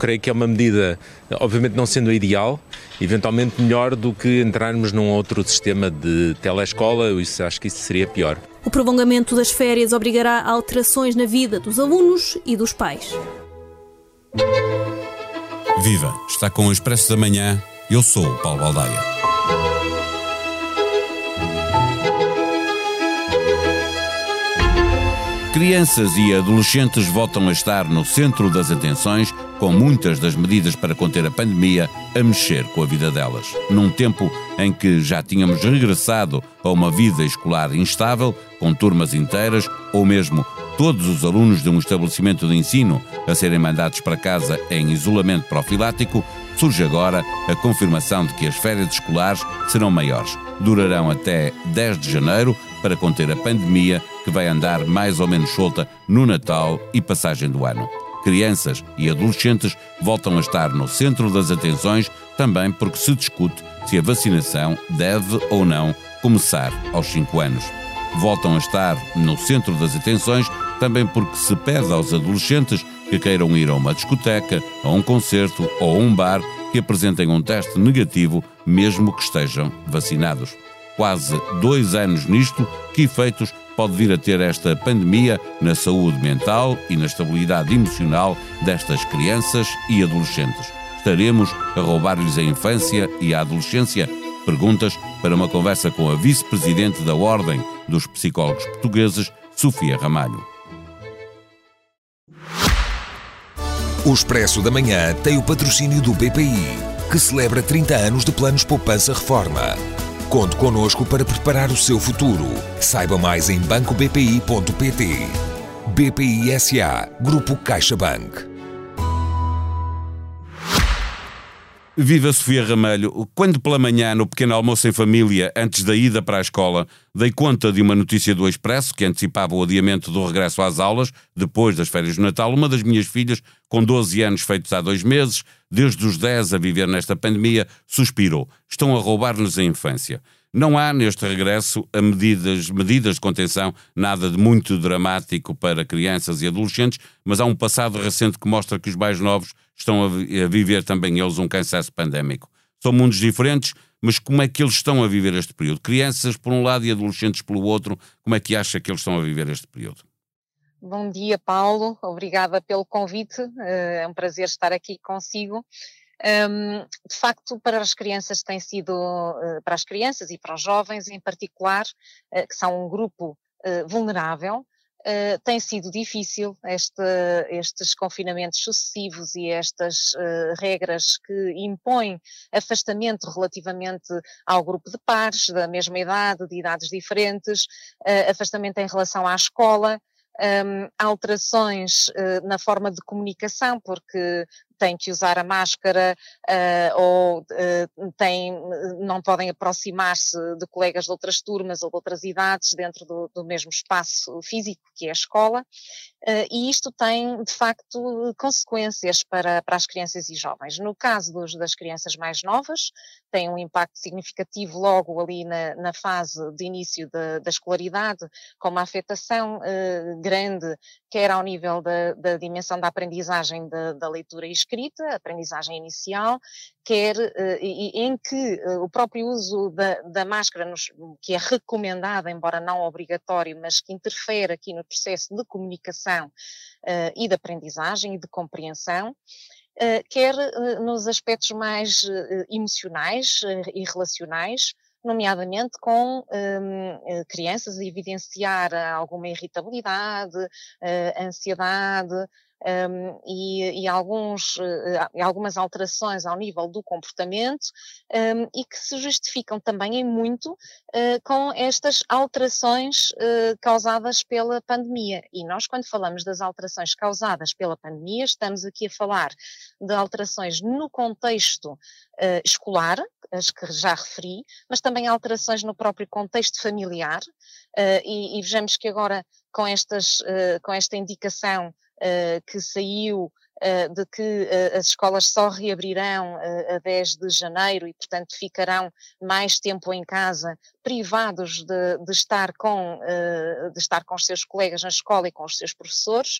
Creio que é uma medida, obviamente não sendo ideal, eventualmente melhor do que entrarmos num outro sistema de telescola, isso, acho que isso seria pior. O prolongamento das férias obrigará a alterações na vida dos alunos e dos pais. Viva! Está com o Expresso da Manhã. Eu sou o Paulo Baldaia. Crianças e adolescentes voltam a estar no centro das atenções, com muitas das medidas para conter a pandemia a mexer com a vida delas. Num tempo em que já tínhamos regressado a uma vida escolar instável, com turmas inteiras, ou mesmo todos os alunos de um estabelecimento de ensino a serem mandados para casa em isolamento profilático, surge agora a confirmação de que as férias escolares serão maiores. Durarão até 10 de janeiro para conter a pandemia que vai andar mais ou menos solta no Natal e passagem do ano. Crianças e adolescentes voltam a estar no centro das atenções também porque se discute se a vacinação deve ou não começar aos 5 anos. Voltam a estar no centro das atenções também porque se pede aos adolescentes que queiram ir a uma discoteca, a um concerto ou a um bar que apresentem um teste negativo, mesmo que estejam vacinados quase dois anos nisto, que efeitos pode vir a ter esta pandemia na saúde mental e na estabilidade emocional destas crianças e adolescentes? Estaremos a roubar-lhes a infância e a adolescência? Perguntas para uma conversa com a vice-presidente da Ordem dos Psicólogos Portugueses, Sofia Ramalho. O Expresso da Manhã tem o patrocínio do BPI, que celebra 30 anos de planos poupança reforma. Conte connosco para preparar o seu futuro. Saiba mais em bancobpi.pt. BPI SA, Grupo CaixaBank. Viva Sofia Ramalho. Quando pela manhã, no pequeno almoço em família, antes da ida para a escola, dei conta de uma notícia do Expresso que antecipava o adiamento do regresso às aulas depois das férias de Natal, uma das minhas filhas, com 12 anos feitos há dois meses, desde os 10 a viver nesta pandemia, suspirou. Estão a roubar-nos a infância. Não há neste regresso a medidas, medidas de contenção, nada de muito dramático para crianças e adolescentes, mas há um passado recente que mostra que os mais novos estão a, a viver também eles um cansaço pandémico. São mundos diferentes, mas como é que eles estão a viver este período? Crianças por um lado e adolescentes pelo outro, como é que acha que eles estão a viver este período? Bom dia, Paulo. Obrigada pelo convite. Eh, é um prazer estar aqui consigo. Um, de facto, para as crianças tem sido, uh, para as crianças e para os jovens em particular, uh, que são um grupo uh, tem sido difícil este, estes confinamentos sucessivos e estas regras que impõem afastamento relativamente ao grupo de pares da mesma idade, de idades diferentes, afastamento em relação à escola, um, alterações uh, na forma de comunicação, porque têm que usar a máscara uh, ou uh, têm, não podem aproximar-se de colegas de outras turmas ou de outras idades dentro do, do mesmo espaço físico que é a escola. Uh, e isto tem, de facto, consequências para, para as crianças e jovens. No caso dos, das crianças mais novas, tem um impacto significativo logo ali na, na fase de início da, da escolaridade, com uma afetação grande, quer ao nível da, da dimensão da aprendizagem da, da leitura e escrita, aprendizagem inicial, quer uh, em que uh, o próprio uso da, da máscara, nos, que é recomendado, embora não obrigatório, mas que interfere aqui no processo de comunicação uh, e de aprendizagem e de compreensão, quer nos aspectos mais emocionais e relacionais, nomeadamente com um, crianças a evidenciar alguma irritabilidade, uh, ansiedade, um, e, e, alguns, uh, algumas alterações ao nível do comportamento um, e que se justificam também em muito uh, com estas alterações uh, causadas pela pandemia. E nós, quando falamos das alterações causadas pela pandemia, estamos aqui a falar de alterações no contexto escolar, as que já referi, mas também alterações no próprio contexto familiar. E, e, vejamos que agora, com, estas, com esta indicação uh, que saiu de que as escolas só reabrirão a 10 de janeiro e, portanto, ficarão mais tempo em casa, privados de, de estar com, de estar com os seus colegas na escola e com os seus professores,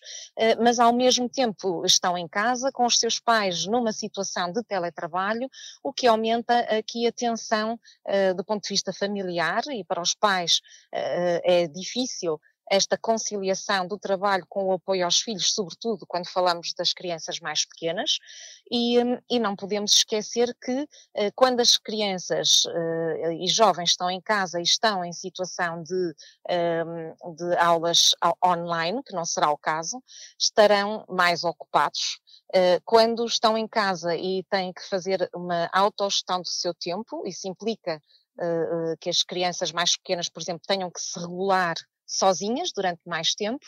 mas ao mesmo tempo estão em casa com os seus pais numa situação de teletrabalho, o que aumenta aqui a tensão do ponto de vista familiar e para os pais é difícil esta conciliação do trabalho com o apoio aos filhos, sobretudo quando falamos das crianças mais pequenas, e, e não podemos esquecer que eh, quando as crianças eh, e jovens estão em casa e estão em situação de, ehm, de aulas online, que não será o caso, estarão mais ocupados. Eh, quando estão em casa e têm que fazer uma autogestão do seu tempo, isso implica que as crianças mais pequenas, por exemplo, tenham que se regular sozinhas durante mais tempo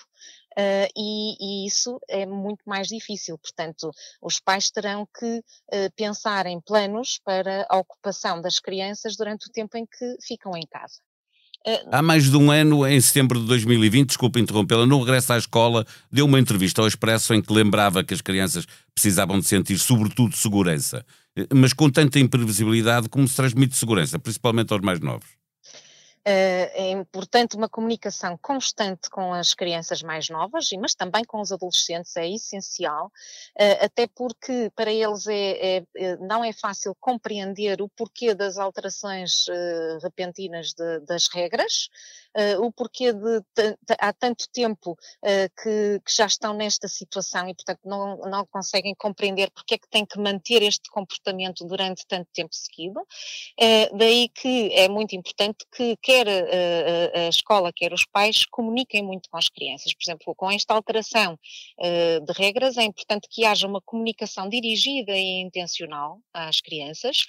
uh, e, e, isso é muito mais difícil. Portanto, os pais terão que uh, pensar em planos para a ocupação das crianças durante o tempo em que ficam em casa. Há mais de um ano, em setembro de 2020, desculpe interrompê-la, no regresso à escola, deu uma entrevista ao Expresso em que lembrava que as crianças precisavam de sentir, sobretudo, segurança. Mas com tanta imprevisibilidade, como se transmite segurança, principalmente aos mais novos? Eh, é importante uma comunicação constante com as crianças mais novas, mas também com os adolescentes é essencial, eh, até porque para eles é, é, é, não é fácil compreender o porquê das alterações eh, repentinas de, das regras, o porquê de há tanto tempo que, que, já estão nesta situação e, portanto, não, não conseguem compreender porque é que têm que manter este comportamento durante tanto tempo seguido. Daí que é muito importante que quer a escola, quer os pais comuniquem muito com as crianças. Por exemplo, com esta alteração de regras, é importante que haja uma comunicação dirigida e intencional às crianças,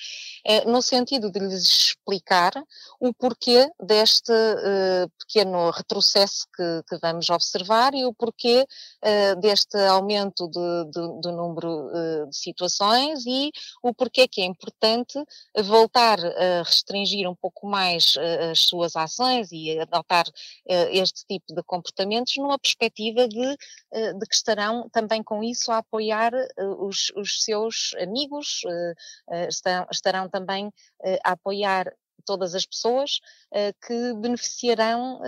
no sentido de lhes explicar o porquê deste pequeno retrocesso que, que, vamos observar e o porquê deste aumento de, de, do número de situações e o porquê que é importante voltar a restringir um pouco mais as suas ações e adotar este tipo de comportamentos numa perspectiva de, de, que estarão também com isso a apoiar os, os, seus amigos, estarão, estarão também a apoiar todas as pessoas que beneficiarão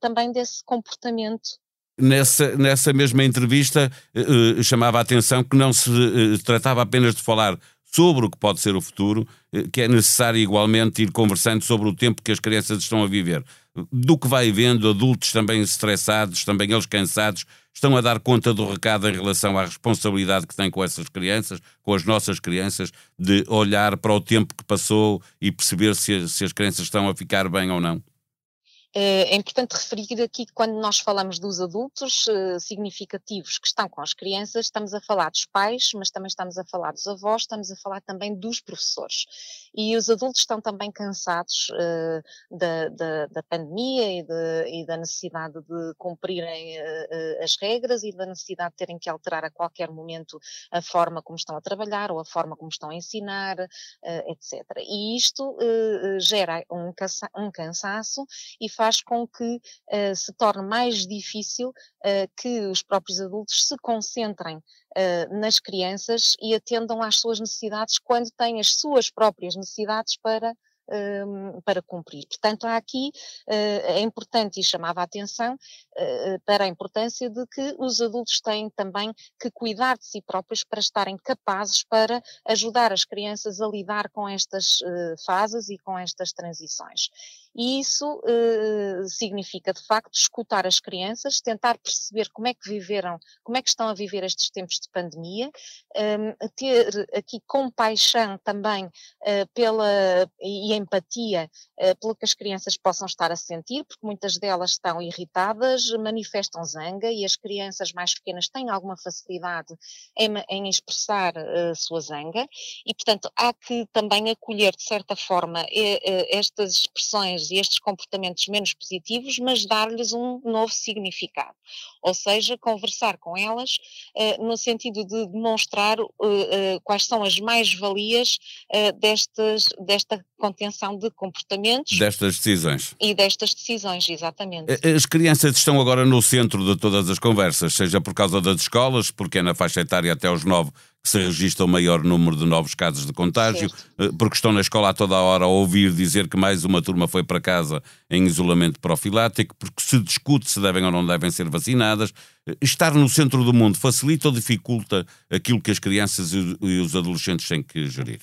também desse comportamento. Nessa, nessa mesma entrevista, chamava a atenção que não se tratava apenas de falar sobre o que pode ser o futuro, que é necessário igualmente ir conversando sobre o tempo que as crianças estão a viver. Do que vai vendo, adultos também estressados, também eles cansados, estão a dar conta do recado em relação à responsabilidade que têm com essas crianças, com as nossas crianças, de olhar para o tempo que passou e perceber se, se as crianças estão a ficar bem ou não? Eh, é importante referir aqui que quando nós falamos dos adultos eh, significativos que estão com as crianças, estamos a falar dos pais, mas também estamos a falar dos avós, estamos a falar também dos professores. E os adultos estão também cansados uh, da, da, da, pandemia e, de, e, da necessidade de cumprirem uh, as regras e da necessidade de terem que alterar a qualquer momento a forma como estão a trabalhar ou a forma como estão a ensinar, uh, etc. E isto gera um, cansa um cansaço e faz faz com que uh, se torne mais difícil uh, que os próprios adultos se concentrem uh, nas crianças e atendam às suas necessidades quando têm as suas próprias necessidades para um, para cumprir. Portanto, há aqui, é importante e chamava a atenção para a importância de que os adultos têm também que cuidar de si próprios para estarem capazes para ajudar as crianças a lidar com estas fases e com estas transições. E isso significa, de facto, escutar as crianças, tentar perceber como é que viveram, como é que estão a viver estes tempos de pandemia, um, ter aqui compaixão também pela, e empatia uh, pelo que as crianças possam estar a sentir, porque muitas delas estão irritadas, manifestam zanga e as crianças mais pequenas têm alguma facilidade em, em expressar uh, sua zanga. E, portanto, há que também acolher de certa forma estas expressões crianças estes comportamentos menos positivos, mas dar-lhes um novo significado. Ou seja, conversar com elas uh, no sentido de demonstrar uh, uh, quais são as mais-valias destas, desta contenção de comportamentos. Destas decisões. E destas decisões, exatamente. As crianças estão agora no centro de todas as conversas, seja por causa das escolas, porque é na faixa etária até aos 9 que se registra o maior número de novos casos de contágio, certo. Eh, porque estão na escola a toda a hora a ouvir dizer que mais uma turma foi para casa em isolamento profilático, porque se discute se devem ou não devem ser vacinadas. Eh, estar no centro do mundo facilita ou dificulta aquilo que as crianças e os adolescentes têm que gerir?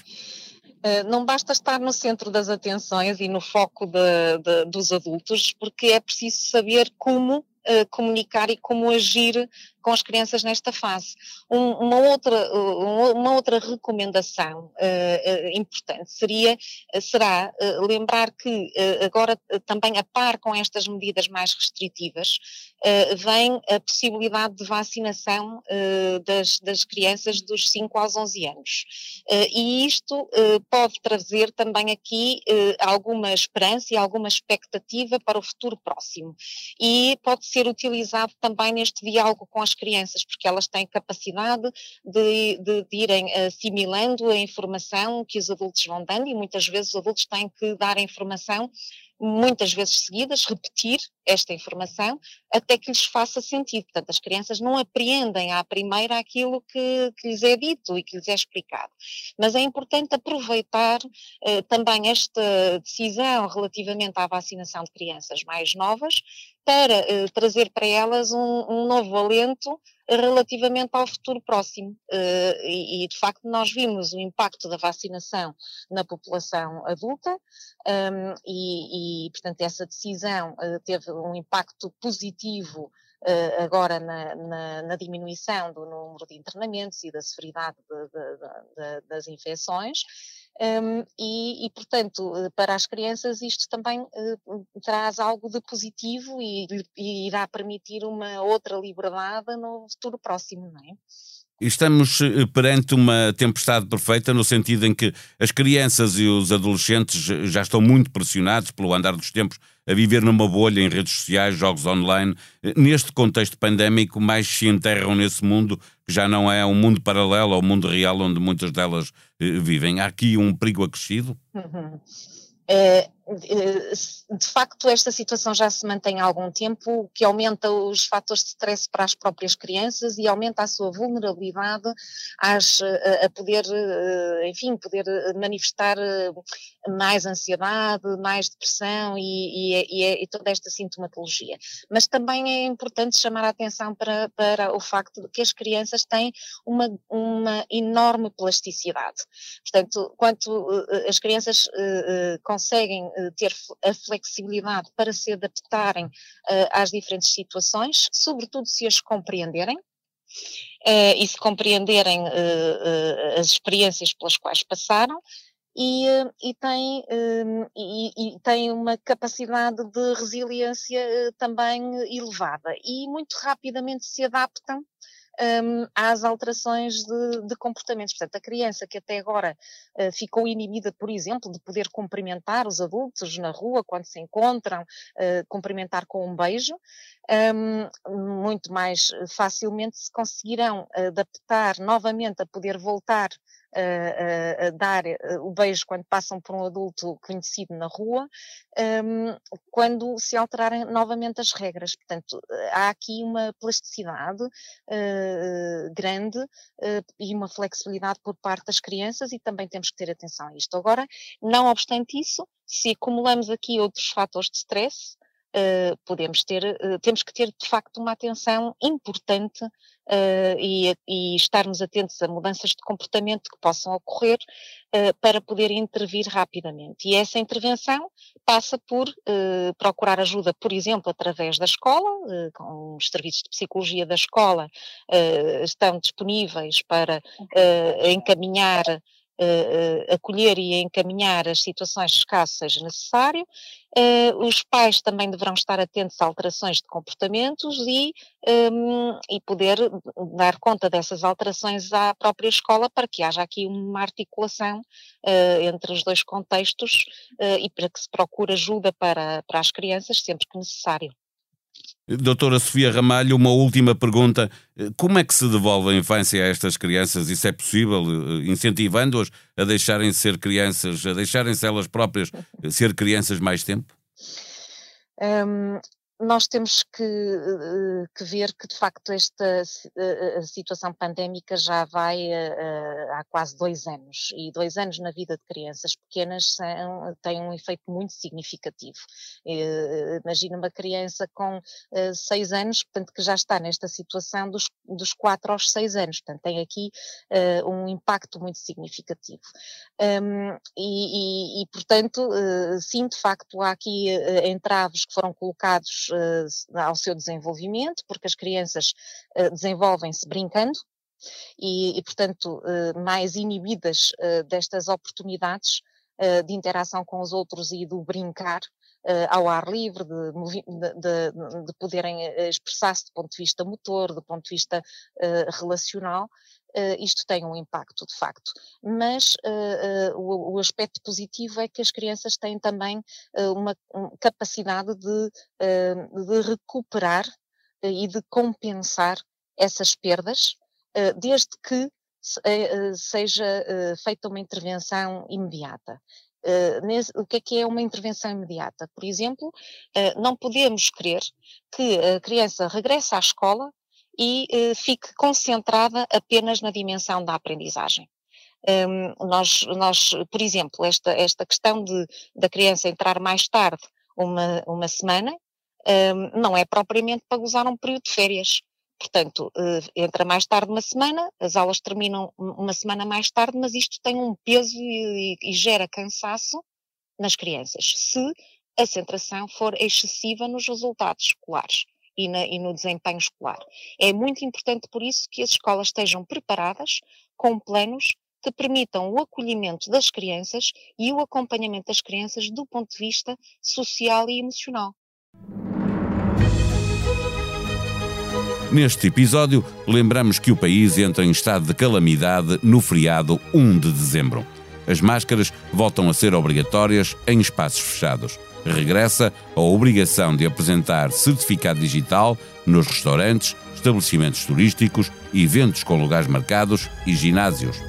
Uh, não basta estar no centro das atenções e no foco de, de, dos adultos, porque é preciso saber como uh, comunicar e como agir com as crianças nesta fase. Um, uma, outra, uma outra recomendação uh, importante seria, será lembrar que agora também a par com estas medidas mais restritivas, vem a possibilidade de vacinação das, das crianças dos 5 aos 11 anos. e isto pode trazer também aqui alguma esperança e alguma expectativa para o futuro próximo. E pode ser utilizado também neste diálogo com as crianças, porque elas têm capacidade de, de, de irem assimilando a informação que os adultos vão dando e muitas vezes os adultos têm que dar a informação muitas vezes seguidas, repetir esta informação até que lhes faça sentido. Portanto, as crianças não apreendem à primeira aquilo que, que lhes é dito e que lhes é explicado. Mas é importante aproveitar eh, também esta decisão relativamente à vacinação de crianças mais novas para eh, trazer para elas um, um novo alento relativamente ao futuro próximo. Uh, e, de facto, nós vimos o impacto da vacinação na população adulta um, e, e, portanto, essa decisão uh, teve um impacto positivo Uh, agora na, na, na, diminuição do número de internamentos e da severidade de, de, de, das infecções. Um, e, e, portanto, eh, para as crianças isto também uh, traz algo de positivo e, e, irá permitir uma outra liberdade no futuro próximo, não é? Estamos eh, perante uma tempestade perfeita, no sentido em que as crianças e os adolescentes já estão muito pressionados pelo andar dos tempos a viver numa bolha em redes sociais, jogos online. Neste contexto pandémico, mais se enterram nesse mundo que já não é um mundo paralelo ao mundo real onde muitas delas eh, vivem. Há aqui um perigo acrescido? Uhum. É, de facto, esta situação já se mantém há algum tempo, que aumenta os fatores de stress para as próprias crianças e aumenta a sua vulnerabilidade às, a poder, eh, enfim, poder manifestar eh, mais ansiedade, mais depressão e, e, e, toda esta sintomatologia. Mas também é importante chamar a atenção para, para o facto de que as crianças têm uma, uma enorme plasticidade. Portanto, quanto eh, as crianças conseguem ter a flexibilidade para se adaptarem uh, às diferentes situações, sobretudo se as compreenderem. Uh, e se compreenderem as experiências pelas quais passaram, e, e, tem, e, e, tem uma capacidade de resiliência também elevada e muito rapidamente se adaptam um, às alterações de, de, comportamentos. Portanto, a criança que até agora uh, ficou inibida, por exemplo, de poder cumprimentar os adultos na rua quando se encontram, uh, cumprimentar com um beijo, um, muito mais facilmente se conseguirão adaptar novamente a poder voltar a, dar eh, o beijo quando passam por um adulto conhecido na rua, um, quando se alterarem novamente as regras. Portanto, há aqui uma plasticidade uh, grande uh, e uma flexibilidade por parte das crianças e também temos que ter atenção a isto. Agora, não obstante isso, se acumulamos aqui outros fatores de stress, podemos ter, uh, temos que ter de facto uma atenção importante uh, e, e, estarmos atentos a mudanças de comportamento que possam ocorrer para poder intervir rapidamente. E essa intervenção passa por procurar ajuda, por exemplo, através da escola, com os serviços de psicologia da escola estão disponíveis para encaminhar uh, acolher e encaminhar as situações seja necessário. Uh, os pais também deverão estar atentos a alterações de comportamentos e, um, ehm, e poder dar conta dessas alterações à própria escola para que haja aqui uma articulação uh, entre os dois contextos e para que se procure ajuda para, para as crianças sempre que necessário. Doutora Sofia Ramalho, uma última pergunta. Como é que se devolve a infância a estas crianças? Isso é possível? Incentivando-as a deixarem de ser crianças, a deixarem-se elas próprias ser crianças mais tempo? Um, nós temos que, eh, que, ver que, de facto, esta eh, situação pandémica já vai há quase dois anos. E dois anos na vida de crianças pequenas são, têm um efeito muito significativo. Imagina uma criança com seis anos, portanto, que já está nesta situação dos, dos quatro aos seis anos. Portanto, tem aqui um impacto muito significativo. Um, e, e, e, portanto, sim, de facto, há aqui entraves que foram colocados uh, ao seu desenvolvimento, porque as crianças uh, desenvolvem-se brincando e, e portanto, uh, mais inibidas destas oportunidades de interação com os outros e do brincar, Uh, ao ar livre, de, de, de, de poderem expressar-se do ponto de vista motor, do ponto de vista relacional, Uh, isto tem um impacto de facto. Mas uh, uh, o, o, aspecto positivo é que as crianças têm também uma, uma, capacidade de, de recuperar e de compensar essas perdas, desde que seja feita uma intervenção imediata. O que é que é uma intervenção imediata? Por exemplo, não podemos querer que a criança regresse à escola e eh, fique concentrada apenas na dimensão da aprendizagem. Um, nós, nós, por exemplo, esta, esta questão de, da criança entrar mais tarde uma, uma semana, um, não é propriamente para gozar um período de férias. Portanto, uh, entra mais tarde uma semana, as aulas terminam uma semana mais tarde, mas isto tem um peso e, e, e gera cansaço nas crianças, se a centração for excessiva nos resultados escolares e, na, e no desempenho escolar. É muito importante, por isso, que as escolas estejam preparadas com planos que permitam o acolhimento das crianças e o acompanhamento das crianças do ponto de vista social e emocional. Neste episódio, lembramos que o país entra em estado de calamidade no feriado 1 de dezembro. As máscaras voltam a ser obrigatórias em espaços fechados regressa a obrigação de apresentar certificado digital nos restaurantes, estabelecimentos turísticos, eventos com lugares marcados e ginásios.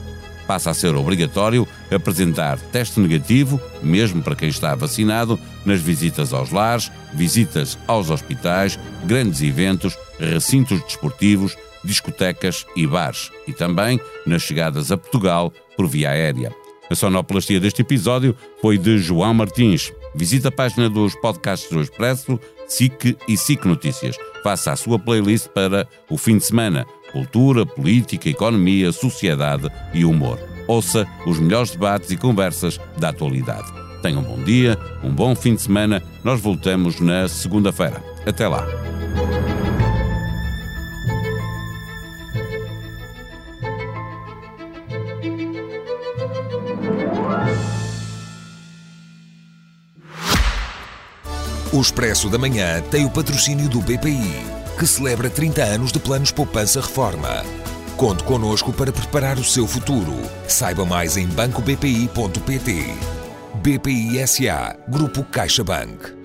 Passa a ser obrigatório apresentar teste negativo, mesmo para quem está vacinado, nas visitas aos lares, visitas aos hospitais, grandes eventos, recintos desportivos, discotecas e bares, e também nas chegadas a Portugal por via aérea. A sonoplastia deste episódio foi de João Martins. Visite a página dos podcasts do Expresso, SIC e SIC Notícias. Faça a sua playlist para o fim de semana. Cultura, política, economia, sociedade e humor. Ouça os melhores debates e conversas da atualidade. Tenha um bom dia, um bom fim de semana. Nós voltamos na segunda-feira. Até lá. O Expresso da Manhã tem o patrocínio do BPI, que celebra 30 anos de planos Poupança Reforma. Conte connosco para preparar o seu futuro. Saiba mais em bancobpi.pt. BPI SA, Grupo CaixaBank.